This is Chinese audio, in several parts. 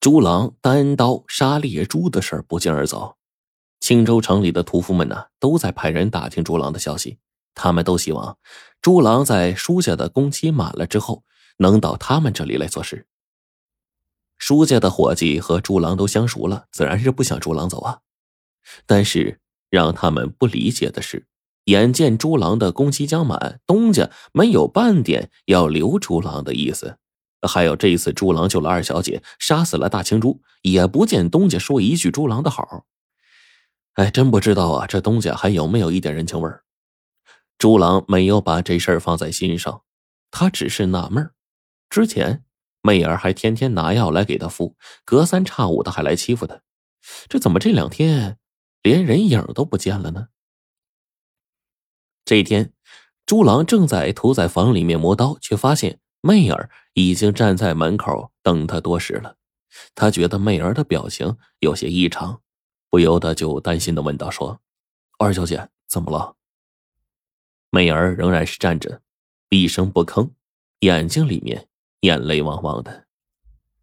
朱郎单刀杀猎猪的事不胫而走，青州城里的屠夫们呢，都在派人打听朱郎的消息。他们都希望朱郎在舒家的工期满了之后，能到他们这里来做事。舒家的伙计和朱郎都相熟了，自然是不想朱郎走啊。但是让他们不理解的是，眼见朱郎的工期将满，东家没有半点要留朱郎的意思。还有这一次，朱郎救了二小姐，杀死了大青猪，也不见东家说一句朱郎的好。哎，真不知道啊，这东家还有没有一点人情味儿？朱郎没有把这事儿放在心上，他只是纳闷之前媚儿还天天拿药来给他敷，隔三差五的还来欺负他，这怎么这两天连人影都不见了呢？这一天，朱郎正在屠宰房里面磨刀，却发现。媚儿已经站在门口等他多时了，他觉得媚儿的表情有些异常，不由得就担心的问道：“说，二小姐怎么了？”媚儿仍然是站着，一声不吭，眼睛里面眼泪汪汪的。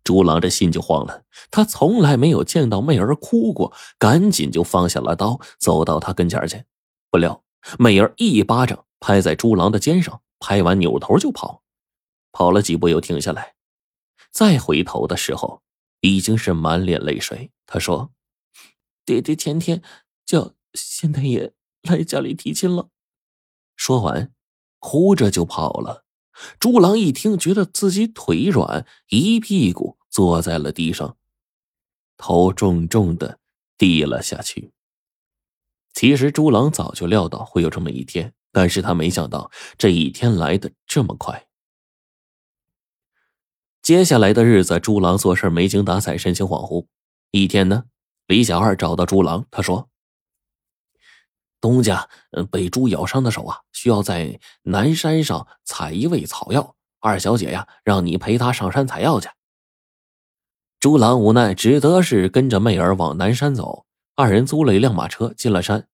朱郎这心就慌了，他从来没有见到媚儿哭过，赶紧就放下了刀，走到他跟前去。不料媚儿一巴掌拍在朱郎的肩上，拍完扭头就跑。跑了几步，又停下来，再回头的时候，已经是满脸泪水。他说：“爹爹前天叫县太爷来家里提亲了。”说完，哭着就跑了。朱郎一听，觉得自己腿软，一屁股坐在了地上，头重重的低了下去。其实朱郎早就料到会有这么一天，但是他没想到这一天来的这么快。接下来的日子，朱郎做事没精打采，神情恍惚。一天呢，李小二找到朱郎，他说：“东家被猪咬伤的手啊，需要在南山上采一味草药。二小姐呀，让你陪他上山采药去。”朱郎无奈，只得是跟着媚儿往南山走。二人租了一辆马车进了山。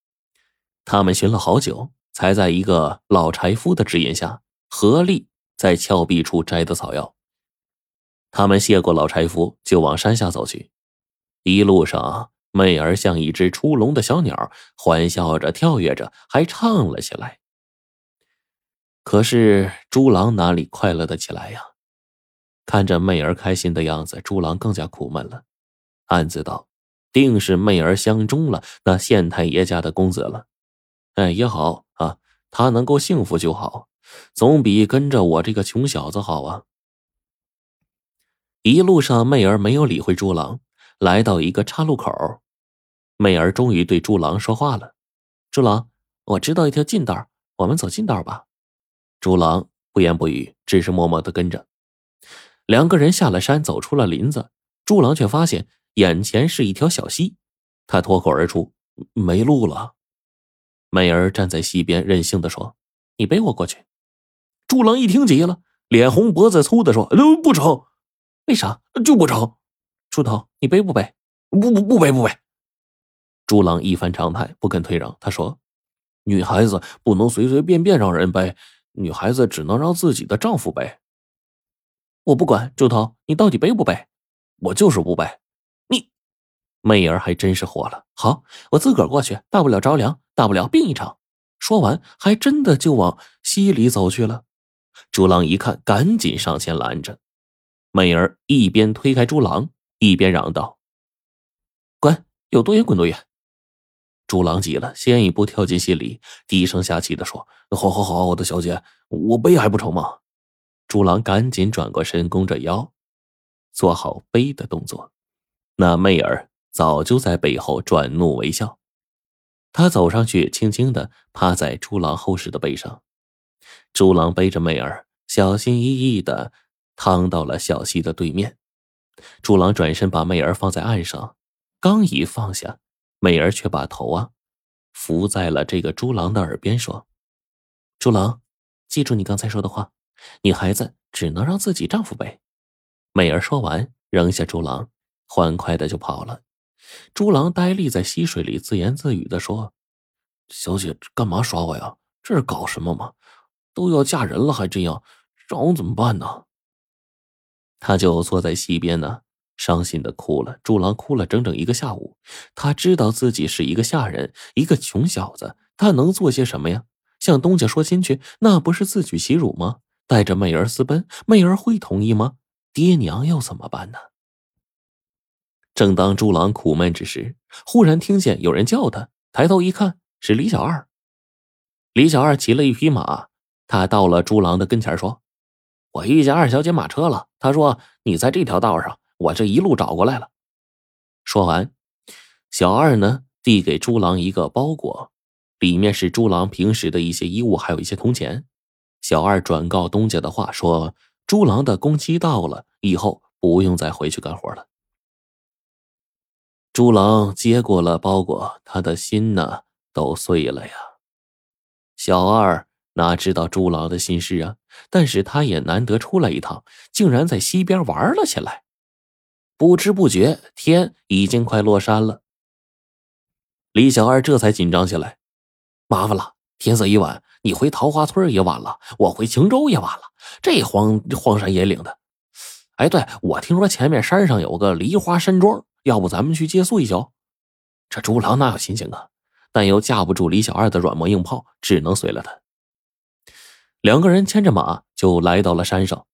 他们寻了好久，才在一个老柴夫的指引下，合力在峭壁处摘的草药。他们谢过老柴夫，就往山下走去。一路上，媚儿像一只出笼的小鸟，欢笑着、跳跃着，还唱了起来。可是朱郎哪里快乐的起来呀？看着媚儿开心的样子，朱郎更加苦闷了，暗自道：“定是媚儿相中了那县太爷家的公子了。哎，也好啊，他能够幸福就好，总比跟着我这个穷小子好啊。”一路上，媚儿没有理会朱郎，来到一个岔路口，媚儿终于对朱郎说话了：“朱郎，我知道一条近道，我们走近道吧。”朱郎不言不语，只是默默的跟着。两个人下了山，走出了林子，朱郎却发现眼前是一条小溪，他脱口而出：“没路了。”媚儿站在溪边，任性的说：“你背我过去。”朱郎一听急了，脸红脖子粗的说：“不成。”为啥就不成？猪头，你背不背？不不不背不背。朱郎一反常态，不肯退让。他说：“女孩子不能随随便便让人背，女孩子只能让自己的丈夫背。”我不管，猪头，你到底背不背？我就是不背。你，媚儿还真是火了。好，我自个儿过去，大不了着凉，大不了病一场。说完，还真的就往溪里走去了。朱郎一看，赶紧上前拦着。媚儿一边推开朱郎，一边嚷道：“滚，有多远滚多远！”朱郎急了，先一步跳进溪里，低声下气的说：“好好好，我的小姐，我背还不成吗？”朱郎赶紧转过身，弓着腰，做好背的动作。那媚儿早就在背后转怒为笑。他走上去，轻轻的趴在朱郎厚实的背上。朱郎背着媚儿，小心翼翼的。趟到了小溪的对面，朱郎转身把媚儿放在岸上，刚一放下，媚儿却把头啊伏在了这个朱郎的耳边说：“朱郎，记住你刚才说的话，女孩子只能让自己丈夫背。”媚儿说完，扔下朱郎，欢快的就跑了。朱郎呆立在溪水里，自言自语的说：“小姐干嘛耍我呀？这是搞什么嘛？都要嫁人了还这样，让我怎么办呢？”他就坐在溪边呢，伤心的哭了。朱郎哭了整整一个下午。他知道自己是一个下人，一个穷小子，他能做些什么呀？向东家说亲去，那不是自取其辱吗？带着媚儿私奔，媚儿会同意吗？爹娘又怎么办呢？正当朱郎苦闷之时，忽然听见有人叫他，抬头一看，是李小二。李小二骑了一匹马，他到了朱郎的跟前说：“我遇见二小姐马车了。他说你在这条道上，我这一路找过来了。”说完，小二呢递给朱郎一个包裹，里面是朱郎平时的一些衣物，还有一些铜钱。小二转告东家的话说：“朱郎的工期到了，以后不用再回去干活了。”朱郎接过了包裹，他的心呢都碎了呀。小二哪知道朱老的心事啊？但是他也难得出来一趟，竟然在溪边玩了起来。不知不觉，天已经快落山了。李小二这才紧张起来，麻烦了，天色已晚，你回桃花村也晚了，我回青州也晚了。这荒荒山野岭的，哎，对我听说前面山上有个梨花山庄，要不咱们去借宿一宿？这朱郎哪有心情啊？但又架不住李小二的软磨硬泡，只能随了他。两个人牵着马就来到了山上，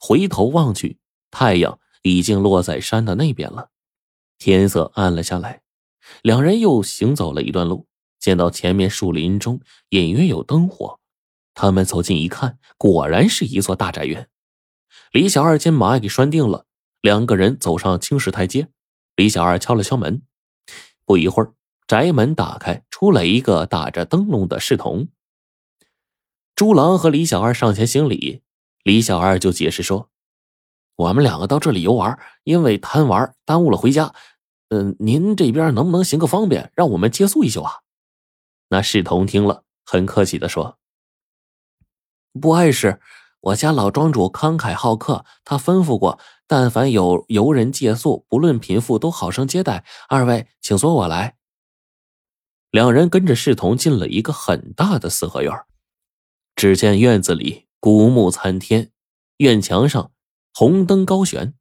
回头望去，太阳已经落在山的那边了，天色暗了下来。两人又行走了一段路，见到前面树林中隐约有灯火，他们走近一看，果然是一座大宅院。李小二将马给拴定了，两个人走上青石台阶。李小二敲了敲门，不一会儿。宅门打开，出来一个打着灯笼的侍童。朱郎和李小二上前行礼，李小二就解释说：“我们两个到这里游玩，因为贪玩耽误了回家。嗯，您这边能不能行个方便，让我们借宿一宿啊？”那侍童听了，很客气的说：“不碍事，我家老庄主慷慨好客，他吩咐过，但凡有游人借宿，不论贫富，都好生接待。二位，请随我来。”两人跟着侍童进了一个很大的四合院，只见院子里古木参天，院墙上红灯高悬。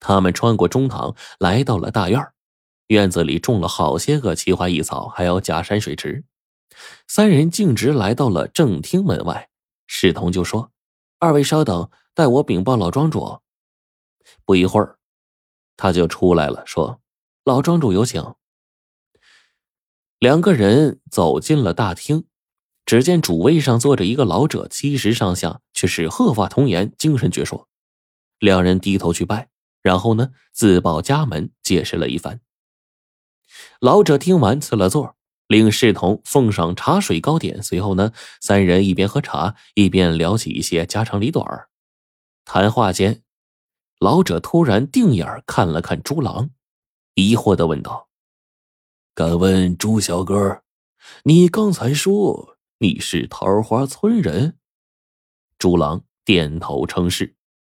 他们穿过中堂，来到了大院。院子里种了好些个奇花异草，还有假山水池。三人径直来到了正厅门外，侍童就说：“二位稍等，待我禀报老庄主。”不一会儿，他就出来了，说：“老庄主有请。”两个人走进了大厅，只见主位上坐着一个老者，七十上下，却是鹤发童颜，精神矍铄。两人低头去拜，然后呢，自报家门，解释了一番。老者听完，赐了座，令侍童奉上茶水糕点。随后呢，三人一边喝茶，一边聊起一些家长里短谈话间，老者突然定眼看了看朱郎，疑惑的问道。敢问朱小哥，你刚才说你是桃花村人？朱郎点头称是。